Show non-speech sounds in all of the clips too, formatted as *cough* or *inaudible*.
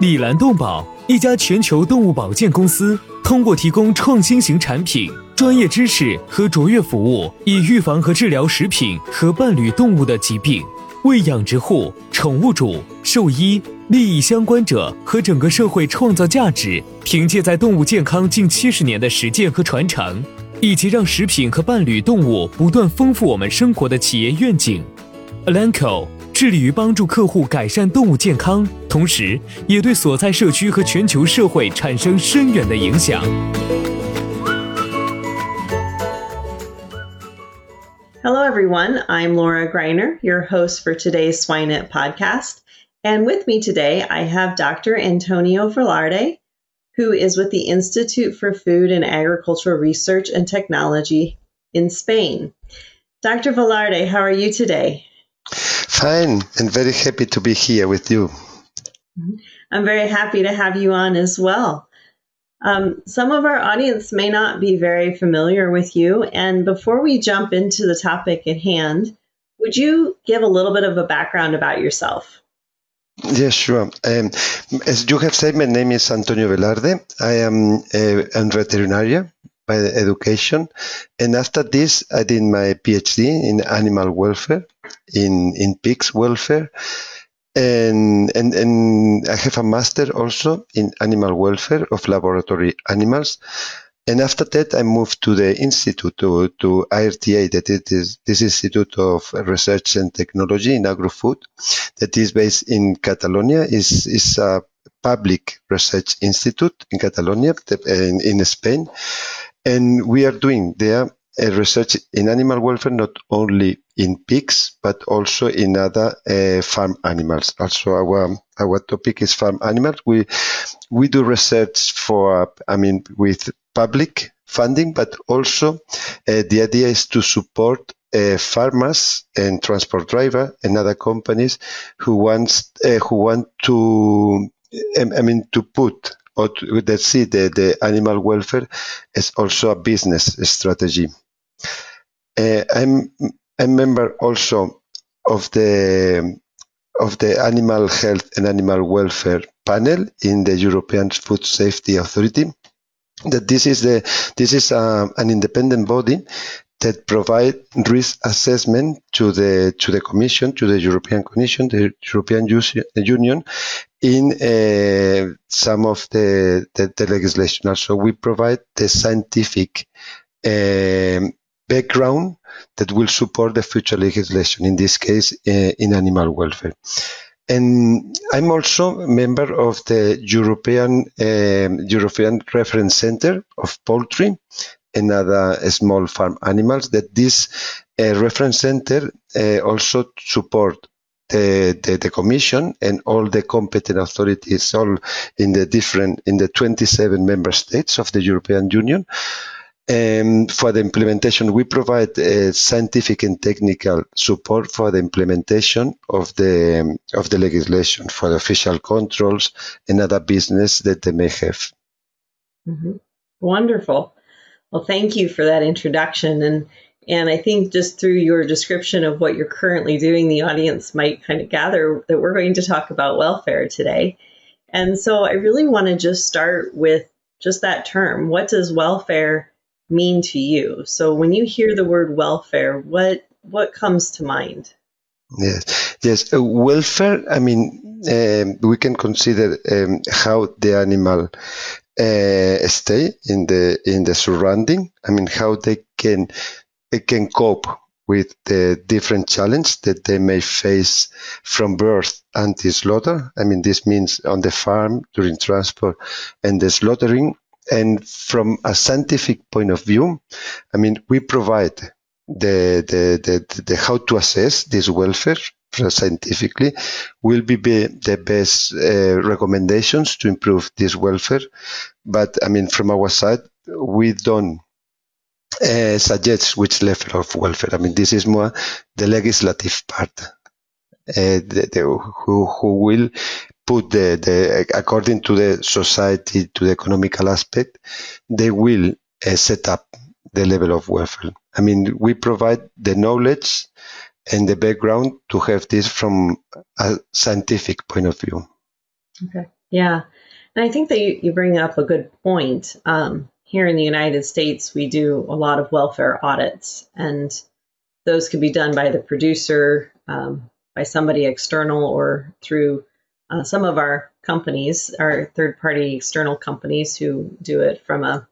李兰动宝一家全球动物保健公司，通过提供创新型产品、专业知识和卓越服务，以预防和治疗食品和伴侣动物的疾病，为养殖户、宠物主、兽医、利益相关者和整个社会创造价值。凭借在动物健康近七十年的实践和传承，以及让食品和伴侣动物不断丰富我们生活的企业愿景，Alanco。致力于帮助客户改善动物健康，同时也对所在社区和全球社会产生深远的影响。Hello, everyone. I'm Laura Greiner, your host for today's SwineNet podcast. And with me today, I have Dr. Antonio Velarde, who is with the Institute for Food and Agricultural Research and Technology in Spain. Dr. Velarde, how are you today? Fine, and very happy to be here with you. I'm very happy to have you on as well. Um, some of our audience may not be very familiar with you, and before we jump into the topic at hand, would you give a little bit of a background about yourself? Yes, sure. Um, as you have said, my name is Antonio Velarde. I am a, a veterinarian by education, and after this, I did my PhD in animal welfare in in pigs welfare, and and and I have a master also in animal welfare of laboratory animals. And after that, I moved to the institute to, to IRTA, that it is this Institute of Research and Technology in Agrofood, that is based in Catalonia, is is a public research institute in Catalonia, in, in Spain, and we are doing there research in animal welfare not only in pigs but also in other uh, farm animals. Also, our our topic is farm animals. We we do research for I mean with public funding, but also uh, the idea is to support uh, farmers and transport driver and other companies who wants uh, who want to I mean to put or to, that see the, the animal welfare is also a business strategy. Uh, I'm a member also of the of the Animal Health and Animal Welfare panel in the European Food Safety Authority. That this is the this is uh, an independent body that provide risk assessment to the to the Commission, to the European Commission, the European Union, in uh, some of the, the, the legislation. So we provide the scientific um, background that will support the future legislation, in this case, uh, in animal welfare. And I'm also a member of the European um, European Reference Center of Poultry and other small farm animals. That this uh, reference center also support the, the, the, commission and all the competent authorities all in the different in the 27 member states of the European Union um, for the implementation, we provide uh, scientific and technical support for the implementation of the um, of the legislation for the official controls and other business that they may have. Mm-hmm. Wonderful. Well, thank you for that introduction, and and I think just through your description of what you're currently doing, the audience might kind of gather that we're going to talk about welfare today. And so I really want to just start with just that term. What does welfare mean to you? So when you hear the word welfare, what what comes to mind? Yes, yes. Uh, welfare. I mean, um, we can consider um, how the animal uh, stay in the in the surrounding. I mean, how they can they can cope with the different challenge that they may face from birth until slaughter. I mean, this means on the farm during transport and the slaughtering. And from a scientific point of view, I mean, we provide the, the, the, the how to assess this welfare scientifically will be, be the best uh, recommendations to improve this welfare. But I mean, from our side, we don't uh, suggest which level of welfare. I mean, this is more the legislative part, uh, the, the, who, who will put the, the, according to the society, to the economical aspect, they will uh, set up the level of welfare. I mean, we provide the knowledge and the background to have this from a scientific point of view. Okay. Yeah. And I think that you, you bring up a good point. Um, here in the United States, we do a lot of welfare audits, and those can be done by the producer, um, by somebody external, or through uh, some of our companies, our third party external companies who do it from a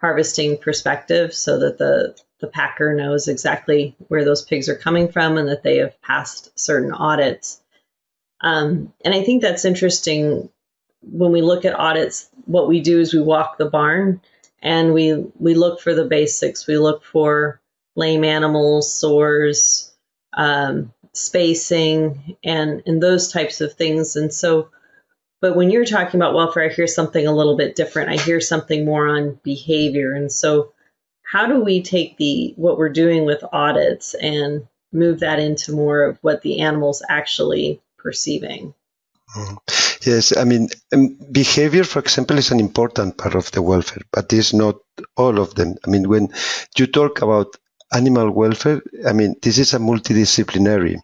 harvesting perspective so that the, the packer knows exactly where those pigs are coming from and that they have passed certain audits. Um, and I think that's interesting when we look at audits. What we do is we walk the barn and we we look for the basics. We look for lame animals, sores, um, spacing, and and those types of things. And so but when you're talking about welfare, I hear something a little bit different. I hear something more on behavior. And so, how do we take the what we're doing with audits and move that into more of what the animal's actually perceiving? Mm-hmm. Yes, I mean, um, behavior, for example, is an important part of the welfare, but it's not all of them. I mean, when you talk about animal welfare, I mean, this is a multidisciplinary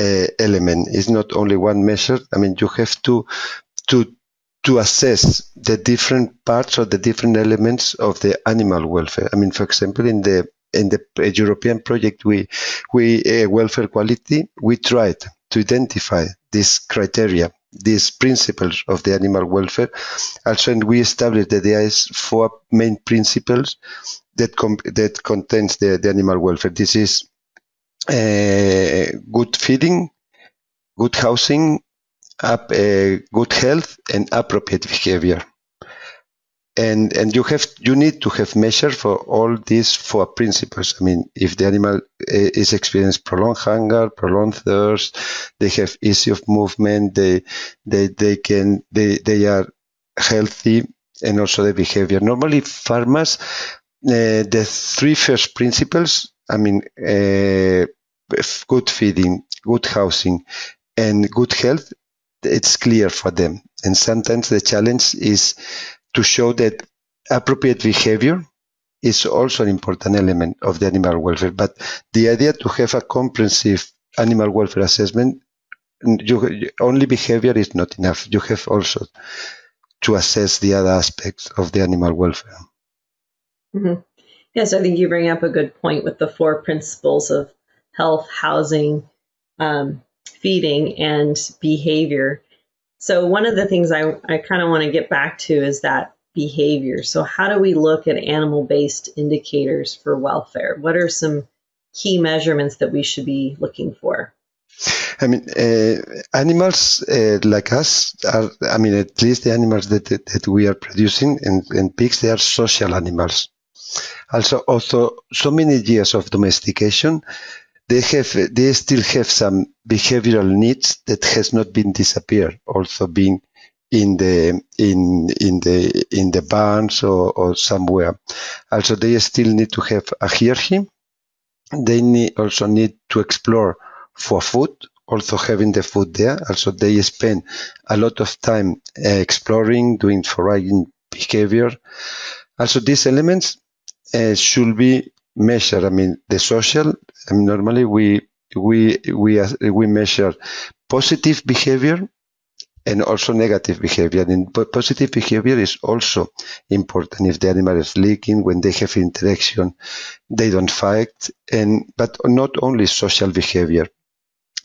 uh, element. It's not only one measure. I mean, you have to to to assess the different parts or the different elements of the animal welfare. I mean, for example, in the in the European project, we we uh, welfare quality we tried to identify these criteria, these principles of the animal welfare. Also, and we established that there is four main principles that com- that contains the, the animal welfare. This is uh, good feeding, good housing, up, uh, good health and appropriate behavior. And, and you have, you need to have measure for all these four principles. I mean, if the animal uh, is experiencing prolonged hunger, prolonged thirst, they have ease of movement, they, they, they can, they, they are healthy and also the behavior. Normally farmers, uh, the three first principles, I mean, uh, good feeding, good housing, and good health, it's clear for them. And sometimes the challenge is to show that appropriate behavior is also an important element of the animal welfare. But the idea to have a comprehensive animal welfare assessment, you, only behavior is not enough. You have also to assess the other aspects of the animal welfare. Mm-hmm. Yes, I think you bring up a good point with the four principles of health, housing, um, feeding and behavior. So, one of the things I, I kind of want to get back to is that behavior. So, how do we look at animal based indicators for welfare? What are some key measurements that we should be looking for? I mean, uh, animals uh, like us are, I mean, at least the animals that, that, that we are producing and, and pigs, they are social animals. Also, also, so many years of domestication, they have they still have some behavioral needs that has not been disappeared also being in the in in the in the barns or, or somewhere also they still need to have a hierarchy they need, also need to explore for food also having the food there also they spend a lot of time uh, exploring doing foraging behavior also these elements uh, should be measured. I mean, the social. Normally we we we uh, we measure positive behavior and also negative behavior. And positive behavior is also important. If the animal is leaking, when they have interaction, they don't fight. And but not only social behavior.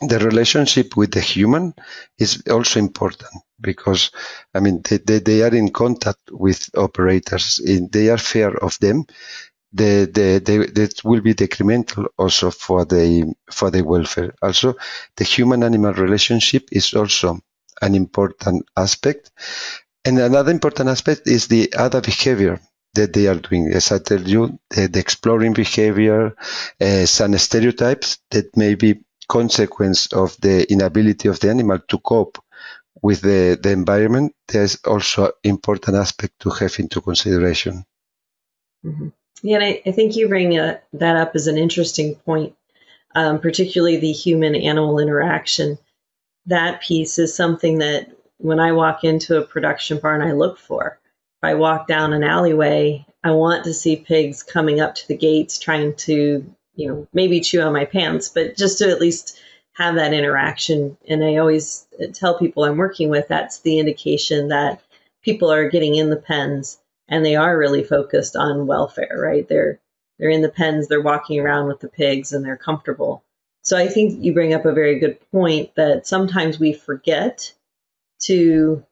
The relationship with the human is also important because I mean they, they, they are in contact with operators. They are fair of them. The, the, the, that will be detrimental also for the for the welfare. Also, the human-animal relationship is also an important aspect. And another important aspect is the other behavior that they are doing. As I tell you, the, the exploring behavior, uh, some stereotypes that may be consequence of the inability of the animal to cope with the, the environment, there's also important aspect to have into consideration. Mm-hmm. Yeah, and I, I, think you bring uh, that up as an interesting point, um, particularly the human animal interaction. That piece is something that when I walk into a production barn, I look for. If I walk down an alleyway, I want to see pigs coming up to the gates trying to, you know, maybe chew on my pants, but just to at least have that interaction. And I always tell people I'm working with that's the indication that people are getting in the pens and they are really focused on welfare, right? They're they're in the pens, they're walking around with the pigs and they're comfortable. So I think you bring up a very good point that sometimes we forget to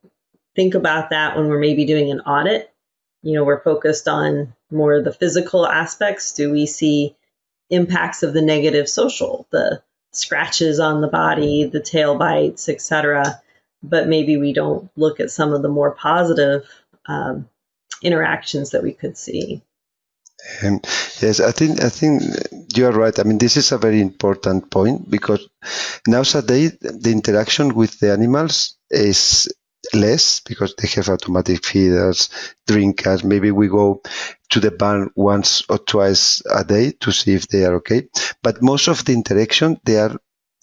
think about that when we're maybe doing an audit. You know, we're focused on more of the physical aspects. Do we see impacts of the negative social, the scratches on the body, the tail bites, etc. But maybe we don't look at some of the more positive um, interactions that we could see. Um, yes, I think I think you are right. I mean, this is a very important point because nowadays the interaction with the animals is less because they have automatic feeders, drinkers. Maybe we go to the barn once or twice a day to see if they are okay. But most of the interaction, they are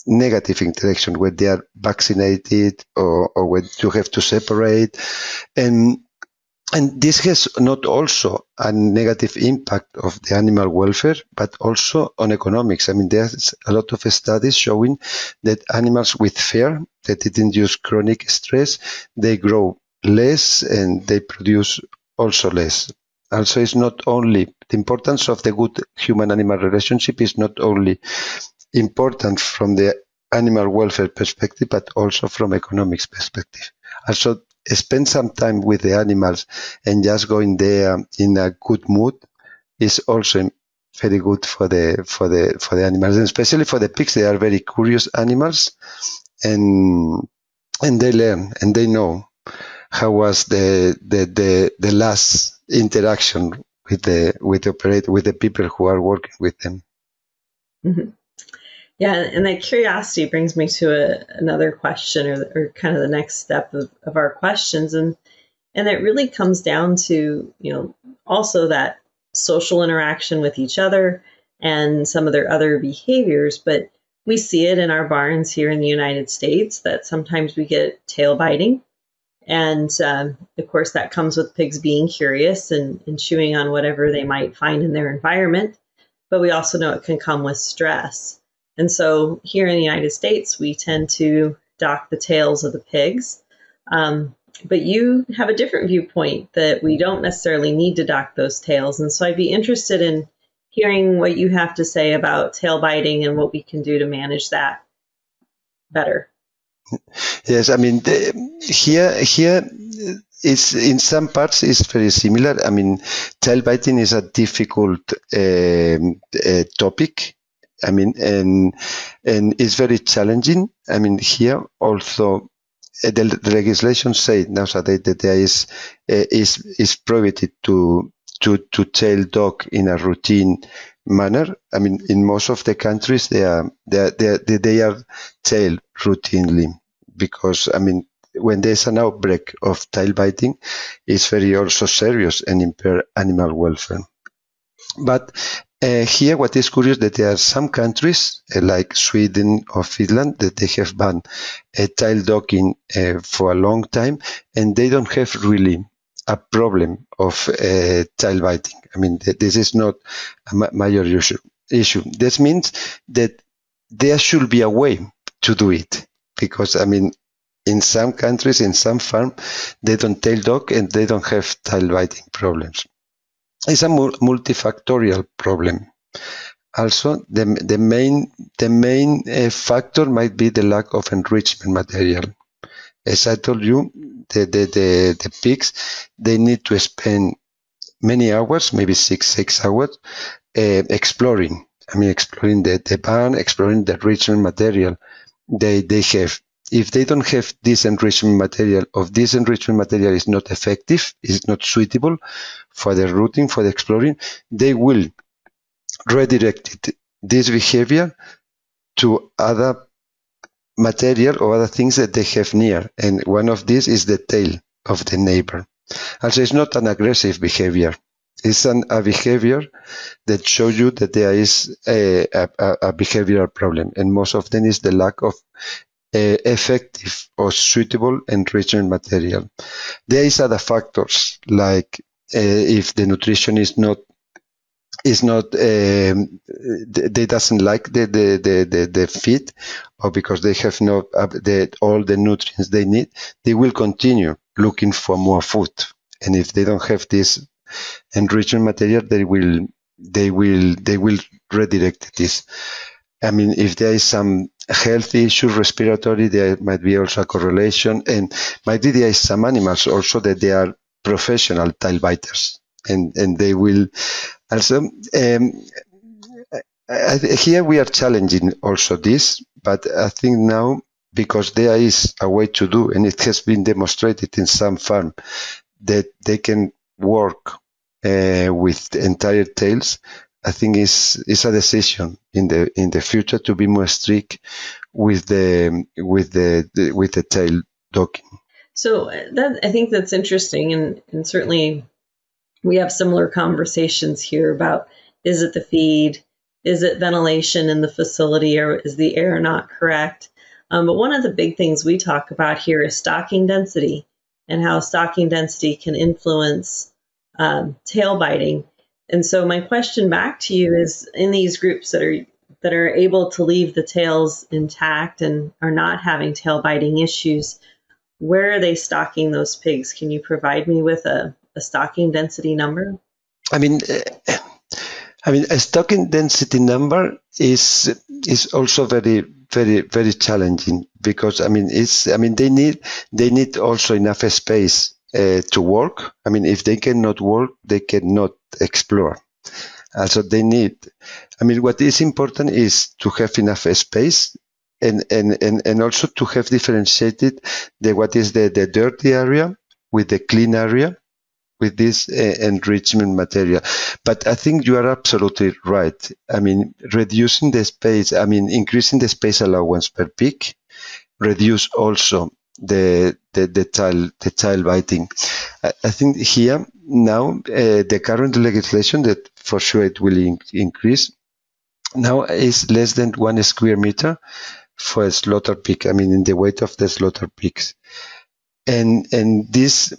negative interaction when they are vaccinated or, or when you have to separate. And and this has not also a negative impact of the animal welfare, but also on economics. I mean, there's a lot of studies showing that animals with fear, that it induce chronic stress, they grow less and they produce also less. Also, it's not only the importance of the good human-animal relationship is not only important from the animal welfare perspective, but also from economics perspective. Also, spend some time with the animals and just going there in a good mood is also very good for the for the for the animals and especially for the pigs they are very curious animals and and they learn and they know how was the the the, the last interaction with the with the operator with the people who are working with them mm-hmm. Yeah, and that curiosity brings me to a, another question, or, or kind of the next step of, of our questions, and and it really comes down to you know also that social interaction with each other and some of their other behaviors, but we see it in our barns here in the United States that sometimes we get tail biting. And um, of course, that comes with pigs being curious and, and chewing on whatever they might find in their environment. But we also know it can come with stress. And so here in the United States, we tend to dock the tails of the pigs. Um, but you have a different viewpoint that we don't necessarily need to dock those tails. And so I'd be interested in hearing what you have to say about tail biting and what we can do to manage that better. Yes, I mean the, here here is in some parts is very similar. I mean, tail biting is a difficult uh, uh, topic I mean, and and it's very challenging. I mean, here also uh, the, the legislation says nowadays that there is uh, is is prohibited to to to tail dock in a routine manner. I mean, in most of the countries, they are they are, they are, they are tailed routinely because I mean, when there's an outbreak of tail biting, it's very also serious and impair animal welfare. But here, what is curious that there are some countries uh, like Sweden or Finland that they have banned uh, tail docking uh, for a long time, and they don't have really a problem of uh, tail biting. I mean, th- this is not a ma- major issue. Issue. This means that there should be a way to do it because I mean, in some countries, in some farm, they don't tail dock and they don't have tail biting problems it's a multifactorial problem. Also, the, the main, the main uh, factor might be the lack of enrichment material. as I told you, the, the, the, the pigs, they need to spend many hours, maybe six, six hours, uh, exploring. I mean, exploring the, the barn, exploring the enrichment material they, they have. If they don't have this enrichment material, or this enrichment material is not effective, is not suitable for the routing, for the exploring, they will redirect it, this behavior to other material or other things that they have near. And one of these is the tail of the neighbor. Also, it's not an aggressive behavior. It's an, a behavior that shows you that there is a, a, a behavioral problem. And most often is the lack of effective or suitable enrichment material. There is other factors like if the nutrition is not is not um, they doesn't like the the, the, the, the feed or because they have not uh, the, all the nutrients they need they will continue looking for more food and if they don't have this enrichment material they will they will they will redirect this i mean if there is some health issue respiratory there might be also a correlation and be there is some animals also that they are professional tail biters and and they will also um, here we are challenging also this but i think now because there is a way to do and it has been demonstrated in some farm that they can work uh, with entire tails I think it's is a decision in the in the future to be more strict with the with the, the with the tail docking. So that I think that's interesting, and and certainly we have similar conversations here about is it the feed, is it ventilation in the facility, or is the air not correct? Um, but one of the big things we talk about here is stocking density and how stocking density can influence um, tail biting. And so my question back to you is in these groups that are that are able to leave the tails intact and are not having tail biting issues, where are they stocking those pigs? Can you provide me with a, a stocking density number? I mean, uh, I mean, a stocking density number is is also very very very challenging because I mean it's I mean they need they need also enough space uh, to work. I mean, if they cannot work, they cannot explore. Also, they need. I mean, what is important is to have enough space and and and, and also to have differentiated the what is the the dirty area with the clean area with this uh, enrichment material. But I think you are absolutely right. I mean, reducing the space, I mean, increasing the space allowance per peak, reduce also the the the tail the tail biting. I, I think here now uh, the current legislation that for sure it will in- increase now is less than one square meter for a slaughter pig. I mean, in the weight of the slaughter pigs, and and this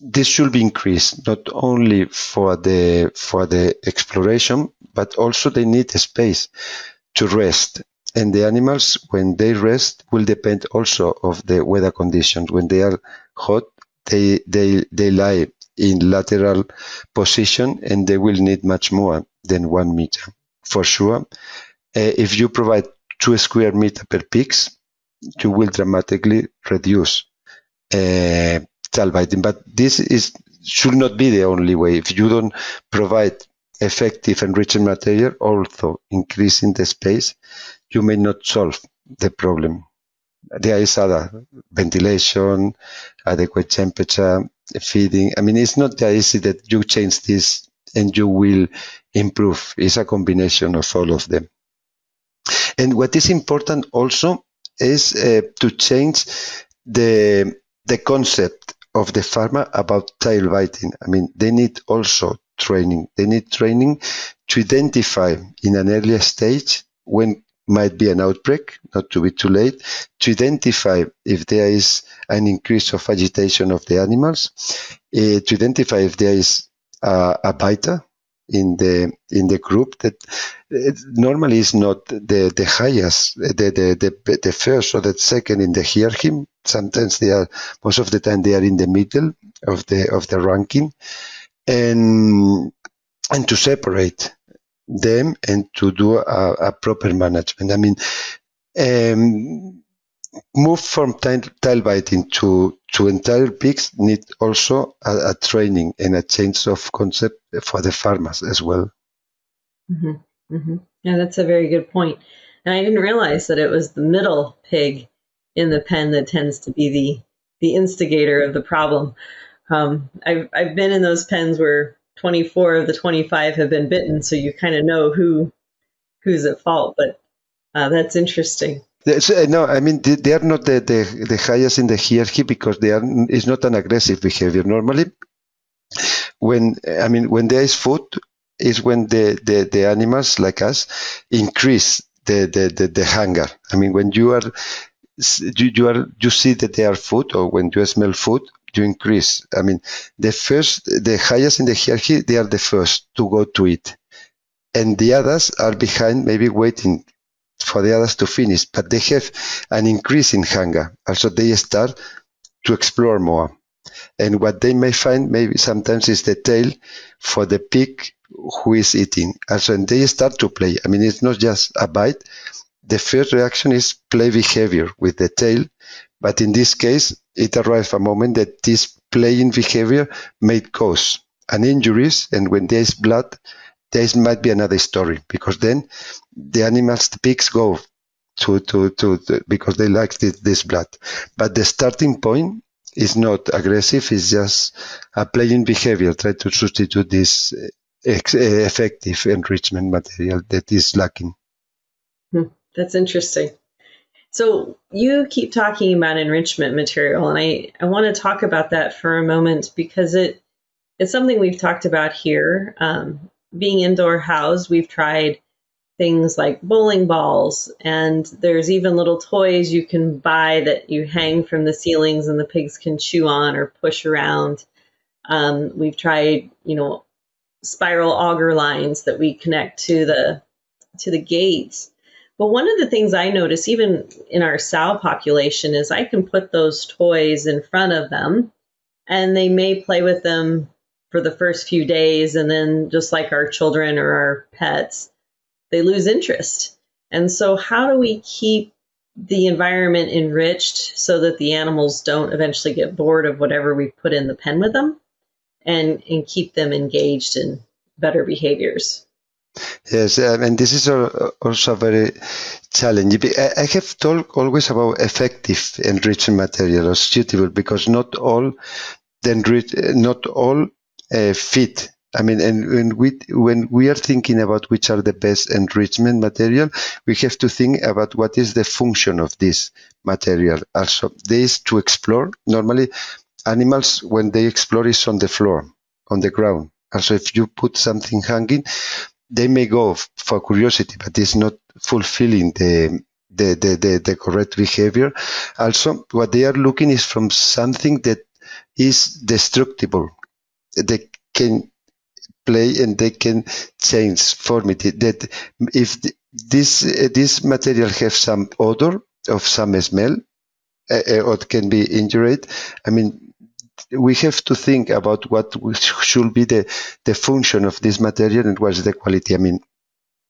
this should be increased not only for the for the exploration, but also they need space to rest and the animals when they rest will depend also of the weather conditions. When they are hot they they they lie in lateral position and they will need much more than one meter for sure. Uh, if you provide two square meter per pigs you will dramatically reduce uh, biting. But this is should not be the only way. If you don't provide effective enriching material also increasing the space you may not solve the problem. There is other ventilation, adequate temperature, feeding. I mean, it's not that easy that you change this and you will improve. It's a combination of all of them. And what is important also is uh, to change the the concept of the farmer about tail biting. I mean, they need also training. They need training to identify in an earlier stage when might be an outbreak, not to be too late, to identify if there is an increase of agitation of the animals, uh, to identify if there is a, a biter in the in the group that normally is not the the highest, the the the, the first or the second in the hierarchy. Sometimes they are most of the time they are in the middle of the of the ranking, and and to separate them and to do a, a proper management. I mean, um, move from tail biting to, to entire pigs need also a, a, training and a change of concept for the farmers as well. Mm-hmm. Mm-hmm. Yeah, that's a very good point. And I didn't realize that it was the middle pig in the pen that tends to be the the instigator of the problem. Um, I've I've been in those pens where 24 of the 25 have been bitten, so you kind of know who who's at fault. But uh, that's interesting. Uh, no, I mean they, are not the, the, the highest in the hierarchy because they are. It's not an aggressive behavior. Normally, when I mean when there is food, is when the, the, the animals like us increase the, the, the, the hunger. I mean when you are you, you are you see that they are food or when you smell food you increase. I mean the first the highest in the hierarchy they are the first to go to it, and the others are behind maybe waiting for the others to finish, but they have an increase in hunger. Also, they start to explore more. And what they may find maybe sometimes is the tail for the pig who is eating. Also, and they start to play. I mean, it's not just a bite. The first reaction is play behavior with the tail. But in this case, it arrives a moment that this playing behavior may cause an injuries. And when there is blood, there might be another story because then the animals, the pigs go to, to, to, to because they like this, this, blood. But the starting point is not aggressive, it's just a playing behavior, try to substitute this ex- uh, effective enrichment material that is lacking. Hmm, that's interesting. So you keep talking about enrichment material, and I, I want to talk about that for a moment because it it's something we've talked about here. Um, being indoor housed, we've tried things like bowling balls, and there's even little toys you can buy that you hang from the ceilings and the pigs can chew on or push around. Um, we've tried, you know, spiral auger lines that we connect to the to the gates. But one of the things I notice, even in our sow population, is I can put those toys in front of them, and they may play with them for the first few days, and then just like our children or our pets, they lose interest. And so, how do we keep the environment enriched so that the animals don't eventually get bored of whatever we put in the pen with them and, and keep them engaged in better behaviors? Yes, um, and this is also very challenging. I have talked always about effective enrichment material or suitable because not all the enrich, not all uh, fit I mean, and when we when we are thinking about which are the best enrichment material, we have to think about what is the function of this material. Also, there is to explore. Normally, animals when they explore is on the floor, on the ground. Also, if you put something hanging, they may go for curiosity, but it's not fulfilling the the, the, the, the correct behavior. Also, what they are looking is from something that is destructible. They can play and they can change form it. That if this this material have some odor of some smell uh, or can be injured, I mean we have to think about what should be the the function of this material and what's the quality. I mean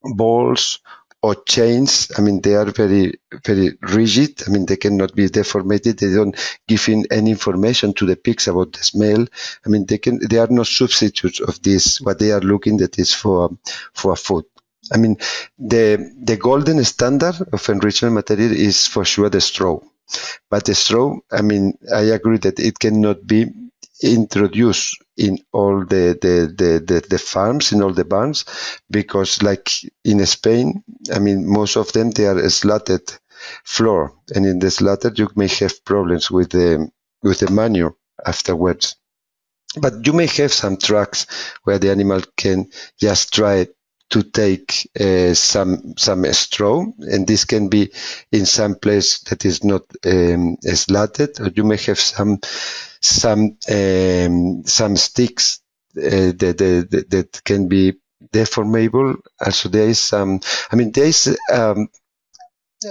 balls or chains. I mean, they are very, very rigid. I mean, they cannot be deformated. They don't give in any information to the pigs about the smell. I mean, they can, they are no substitutes of this, what they are looking that is for, for food. I mean, the, the golden standard of enrichment material is for sure the straw. But straw, I mean, I agree that it cannot be introduced in all the, the, the, the, the farms, in all the barns, because like in Spain, I mean, most of them, they are slatted floor. And in the slatted, you may have problems with the, with the manure afterwards. But you may have some tracks where the animal can just try to take uh, some some straw, and this can be in some place that is not um, slatted, or you may have some some um, some sticks uh, that, that, that can be deformable. Also, there is some. I mean, there is um,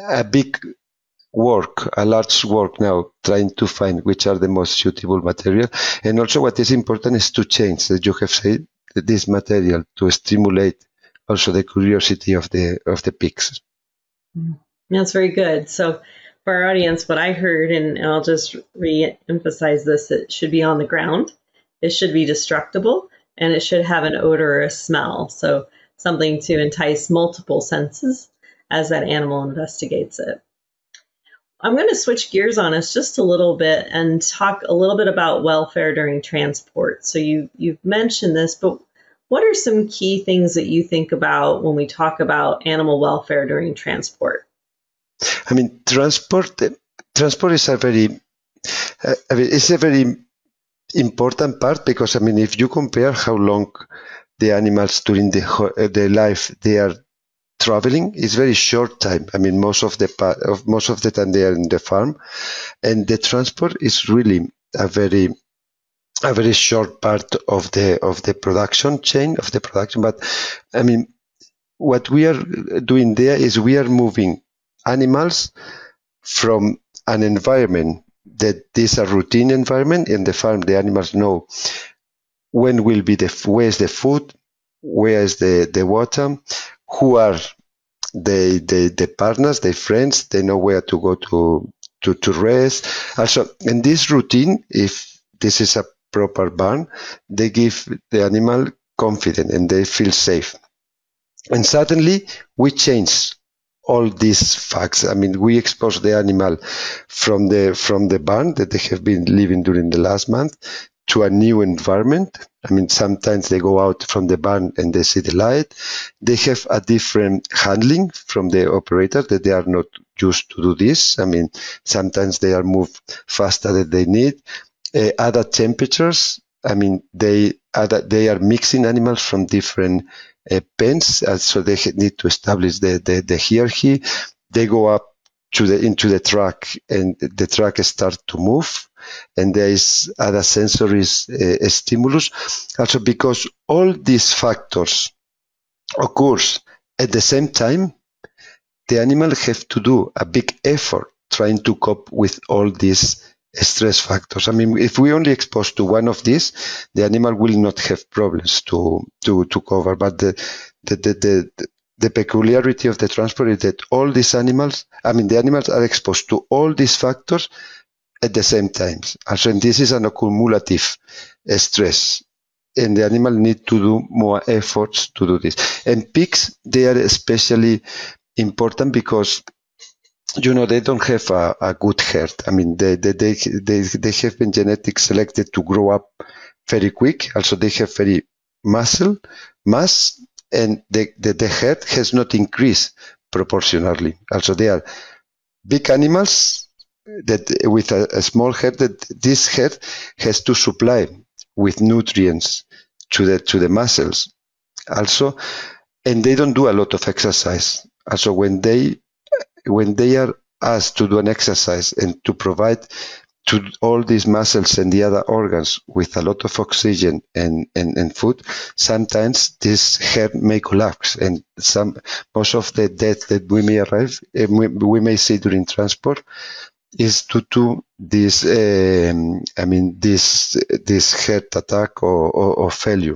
a big work, a large work now, trying to find which are the most suitable material. And also, what is important is to change, that you have said, this material to stimulate also the curiosity of the of the pigs. Mm-hmm. That's very good. So for our audience, what I heard, and I'll just re emphasize this it should be on the ground, it should be destructible, and it should have an odor or a smell. So, something to entice multiple senses as that animal investigates it. I'm going to switch gears on us just a little bit and talk a little bit about welfare during transport. So you you've mentioned this, but what are some key things that you think about when we talk about animal welfare during transport? I mean, transport transport is a very uh, I mean, it's a very important part because I mean, if you compare how long the animals during the their life they are traveling is very short time. I mean, most of the of most of the time they are in the farm, and the transport is really a very a very short part of the of the production chain of the production. But I mean, what we are doing there is we are moving animals from an environment that is a routine environment in the farm. The animals know when will be the where's the food, where is the the water, who are the, the, the partners, the friends, they know where to go to, to, to rest. Also, in this routine, if this is a proper barn, they give the animal confidence and they feel safe. And suddenly we change all these facts. I mean, we expose the animal from the from the barn that they have been living during the last month to a new environment. I mean, sometimes they go out from the barn and they see the light. They have a different handling from the operator that they are not used to do this. I mean, sometimes they are moved faster than they need. Uh, other temperatures. I mean, they other, they are mixing animals from different uh, pens, uh, so they need to establish the, the, the hierarchy. They go up to the into the truck and the truck start to move and there is other sensory uh, stimulus. Also, because all these factors occurs at the same time, the animal have to do a big effort trying to cope with all these stress factors. I mean, if we only expose to one of these, the animal will not have problems to to to cover. But the the the, the the peculiarity of the transport is that all these animals, I mean, the animals are exposed to all these factors at the same time. Also, this is an accumulative eh, stress, and the animal need to do more efforts to do this. And pigs, they are especially important because you know they don't have a, a good heart. I mean, they, they they they they have been genetically selected to grow up very quick. Also, they have very muscle mass, and the the, the head has not increased proportionally. Also, they are big animals that with a, a, small head that this head has to supply with nutrients to the to the muscles also and they don't do a lot of exercise also when they when they are asked to do an exercise and to provide to all these muscles and the other organs with a lot of oxygen and, and, and food, sometimes this heart may collapse and some, most of the death that we may arrive, eh, we may see during transport is due to this, um, I mean, this this heart attack or, or, or failure.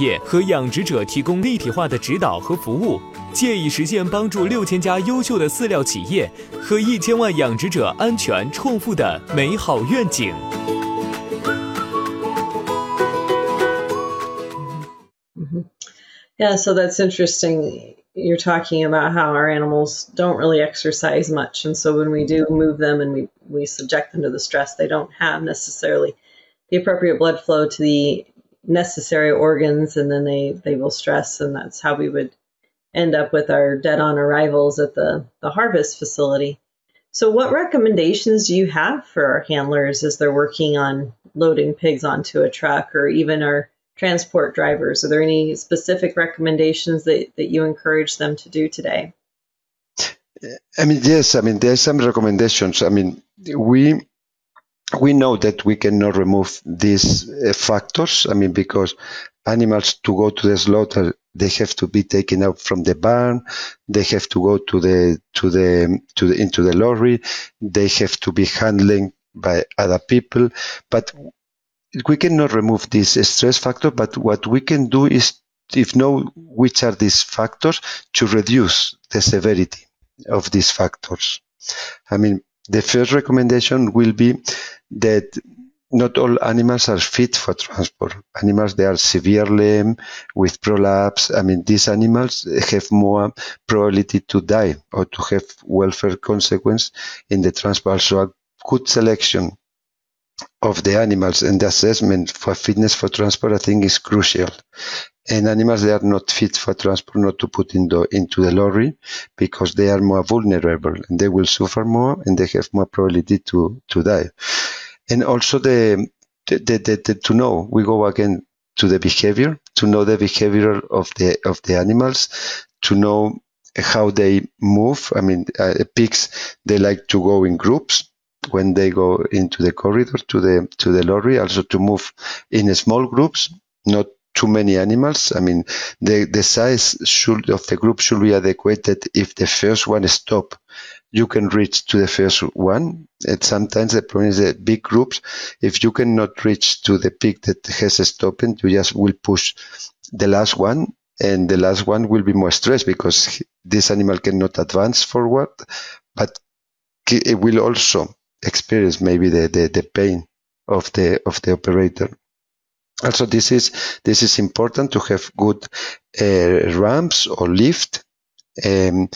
业和养殖者提供立体化的指导和服务，借以实现帮助六千家优秀的饲料企业和一千万养殖者安全创富的美好愿景。Yeah, so that's interesting. You're talking about how our animals don't really exercise much, and so when we do move them and we, we subject them to the stress, they don't have necessarily the appropriate blood flow to the necessary organs and then they they will stress and that's how we would end up with our dead on arrivals at the the harvest facility so what recommendations do you have for our handlers as they're working on loading pigs onto a truck or even our transport drivers are there any specific recommendations that, that you encourage them to do today I mean, yes. I mean, there's some recommendations. I mean, we we know that we cannot remove these uh, factors. I mean, because animals to go to the slaughter, they have to be taken out from the barn. They have to go to the to the to the into the lorry. They have to be handling by other people. But we cannot remove this stress factor. But what we can do is, if know which are these factors, to reduce the severity of these factors. I mean, the first recommendation will be that not all animals are fit for transport. Animals they are severely with prolapse. I mean, these animals have more probability to die or to have welfare consequence in the transport. So a good selection of the animals and the assessment for fitness for transport, I think, is crucial. And animals they are not fit for transport, not to put in the, into the lorry because they are more vulnerable and they will suffer more and they have more probability to, to die and also the, the, the, the, to know we go again to the behavior to know the behavior of the of the animals to know how they move. I mean uh, pigs they like to go in groups when they go into the corridor to the to the lorry also to move in small groups not too many animals. I mean the the size should of the group should be adequate if the first one stop you can reach to the first one. And sometimes the problem is that big groups, if you cannot reach to the peak that has stopped, you just will push the last one and the last one will be more stressed because this animal cannot advance forward, but it will also experience maybe the, the, the pain of the of the operator. Also, this is this is important to have good uh, ramps or lift um,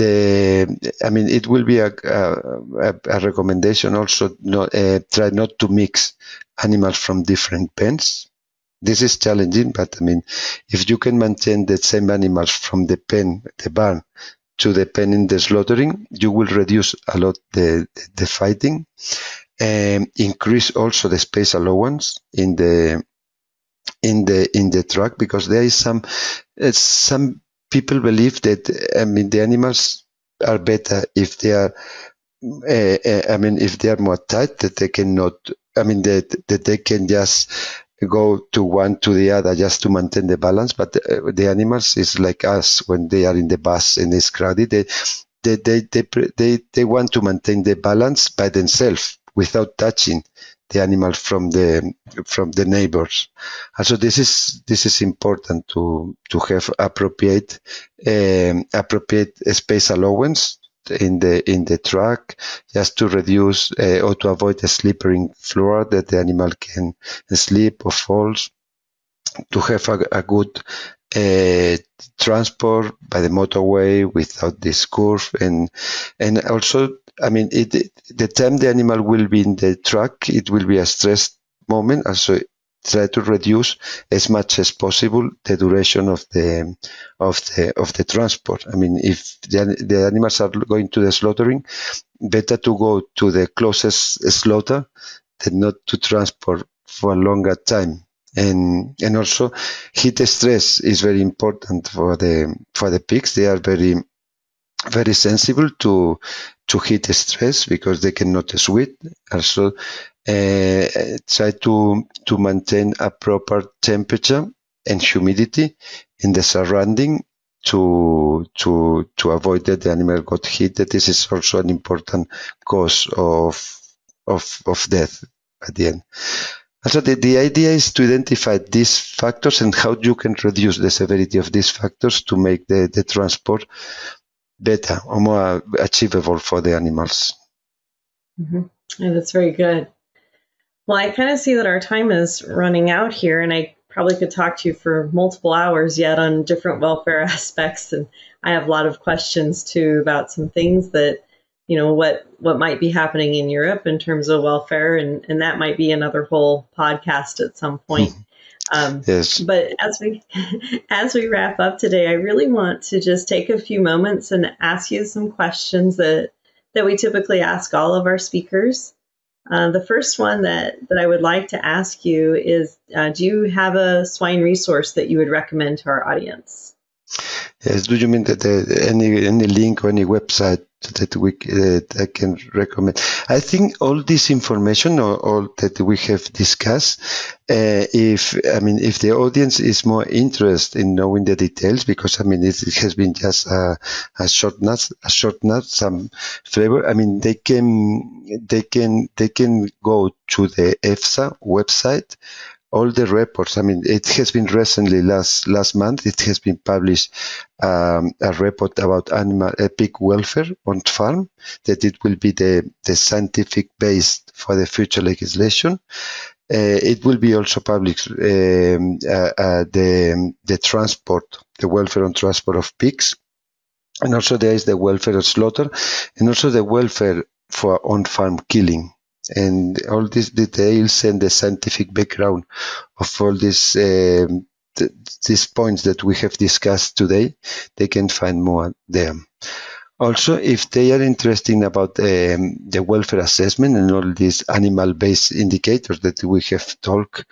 the, I mean, it will be a, a, a recommendation also not, uh, try not to mix animals from different pens. This is challenging, but I mean, if you can maintain the same animals from the pen, the barn, to the pen in the slaughtering, you will reduce a lot the, the fighting and increase also the space allowance in the in the in the truck because there is some uh, some people believe that I mean the animals are better if they are uh, I mean if they are more tight that they cannot I mean that that they can just go to one to the other just to maintain the balance. But uh, the animals is like us when they are in the bus and it's crowded they they they they, they, they want to maintain the balance by themselves without touching the animal from the from the neighbors. Also, this is this is important to to have appropriate um, appropriate space allowance in the in the truck just to reduce uh, or to avoid the slippery floor that the animal can slip or falls to have a, a good Uh, transport by the motorway without this curve and and also I mean it, the time the animal will be in the truck it will be a stress moment. Also try to reduce as much as possible the duration of the of the of the transport. I mean if the, the animals are going to the slaughtering better to go to the closest slaughter than not to transport for a longer time and and also heat stress is very important for the for the pigs. They are very very sensible to to heat stress because they cannot sweat. Also, uh, try to to maintain a proper temperature and humidity in the surrounding to to to avoid that the animal got heated. This is also an important cause of of of death at the end. So the, the idea is to identify these factors and how you can reduce the severity of these factors to make the, the transport better or more achievable for the animals. Mm-hmm. Yeah, that's very good. Well, I kind of see that our time is running out here, and I probably could talk to you for multiple hours yet on different welfare *laughs* aspects. And I have a lot of questions too about some things that you know what what might be happening in Europe in terms of welfare, and and that might be another whole podcast at some point. Um, yes. But as we *laughs* as we wrap up today, I really want to just take a few moments and ask you some questions that that we typically ask all of our speakers. Uh, the first one that that I would like to ask you is: uh, Do you have a swine resource that you would recommend to our audience? Yes, do you mean that uh, any any link or any website that we uh, I can recommend? I think all this information or all that we have discussed, uh, if I mean if the audience is more interested in knowing the details, because I mean it, it has been just a, a short nut, a short nut, some flavor. I mean they can they can they can go to the EFSA website all the reports. I mean, it has been recently last last month. It has been published um, a report about animal uh, pig welfare on farm. That it will be the the scientific base for the future legislation. Uh, it will be also published um, uh, uh, the the transport, the welfare and transport of pigs, and also there is the welfare of slaughter, and also the welfare for on farm killing and all these details and the scientific background of all these um, th- these points that we have discussed today, they can find more there. Also, if they are interested about um, the welfare assessment and all these animal-based indicators that we have talked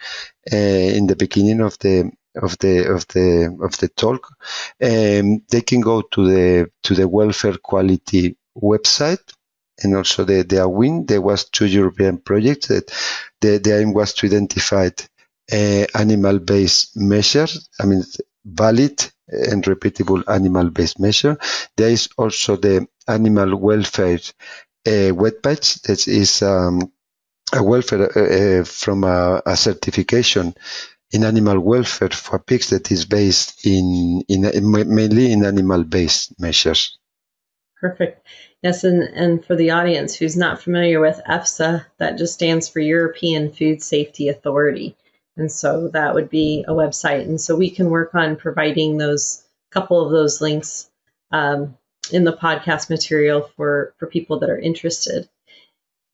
uh, in the beginning of the of the of the of the talk, um, they can go to the to the welfare quality website and also the, the AWIN. There was two European projects that the, the aim was to identify uh, animal-based measures. I mean, valid and repeatable animal-based measure. There is also the animal welfare uh, webpage that is um, a welfare uh, uh, from a, a, certification in animal welfare for pigs that is based in, in mainly in animal-based measures. Perfect. Yes, and, and for the audience who's not familiar with EFSA, that just stands for European Food Safety Authority. And so that would be a website. And so we can work on providing those couple of those links um, in the podcast material for, for people that are interested.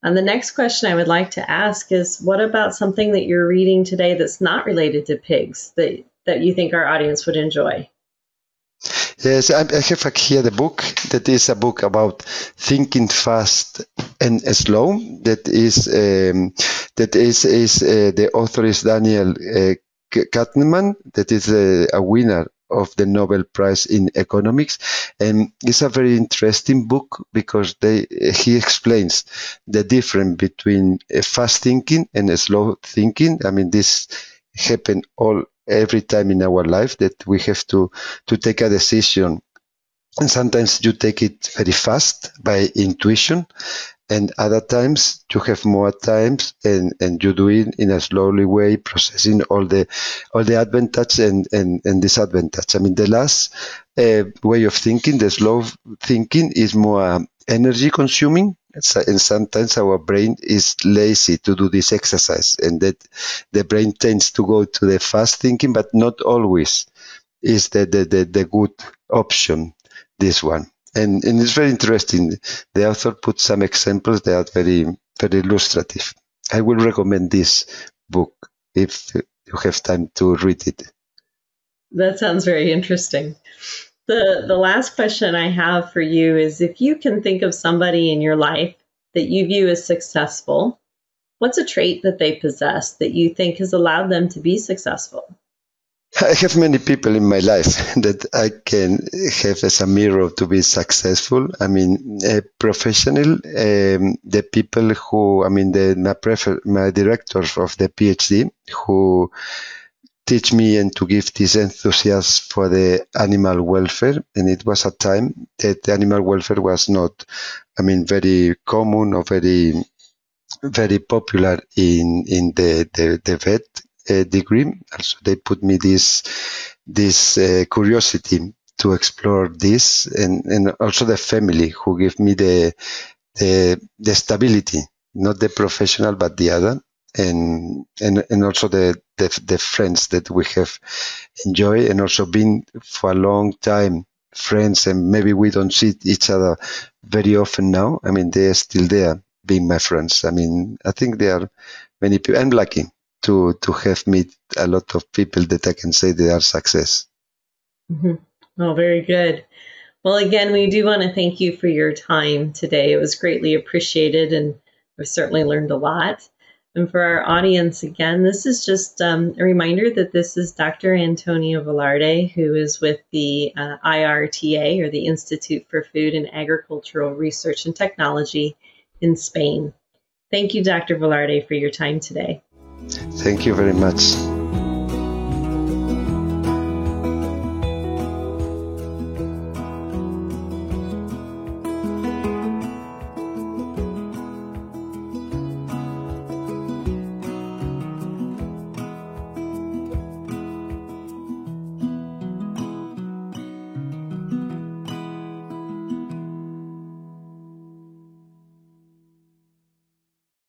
And the next question I would like to ask is what about something that you're reading today that's not related to pigs that, that you think our audience would enjoy? Yes, I, have here the book that is a book about thinking fast and slow. That is um, that is is uh, the author is Daniel uh, Kahneman. That is a, a winner of the Nobel Prize in Economics, and it's a very interesting book because they he explains the difference between fast thinking and slow thinking. I mean, this happen all every time in our life that we have to to take a decision. And sometimes you take it very fast by intuition and other times you have more times and, and you do it in a slowly way processing all the all the advantage and, and, and disadvantage i mean the last uh, way of thinking the slow thinking is more energy consuming and sometimes our brain is lazy to do this exercise and that the brain tends to go to the fast thinking but not always is the, the, the, the good option this one. And, and it's very interesting. The author put some examples that are very very illustrative. I will recommend this book if you have time to read it. That sounds very interesting the the last question I have for you is if you can think of somebody in your life that you view as successful, what's a trait that they possess that you think has allowed them to be successful? I have many people in my life *laughs* that I can have as a mirror to be successful. I mean, a professional, um, the people who, I mean, the, my, prefer, my directors of the PhD who teach me and to give this enthusiasm for the animal welfare. And it was a time that animal welfare was not, I mean, very common or very, very popular in, in the, the, the vet uh, degree. Also, they put me this, this uh, curiosity to explore this and, and also the family who give me the, the, the stability, not the professional, but the other and and and also the, the the friends that we have enjoyed and also been for a long time friends and maybe we don't see each other very often now. I mean they are still there being my friends. I mean I think there are many people I'm lucky to to have met a lot of people that I can say they are success. Mm-hmm. Oh, very good. Well, again, we do want to thank you for your time today. It was greatly appreciated, and we certainly learned a lot. And for our audience, again, this is just um, a reminder that this is Dr. Antonio Velarde, who is with the uh, IRTA, or the Institute for Food and Agricultural Research and Technology in Spain. Thank you, Dr. Velarde, for your time today. Thank you very much.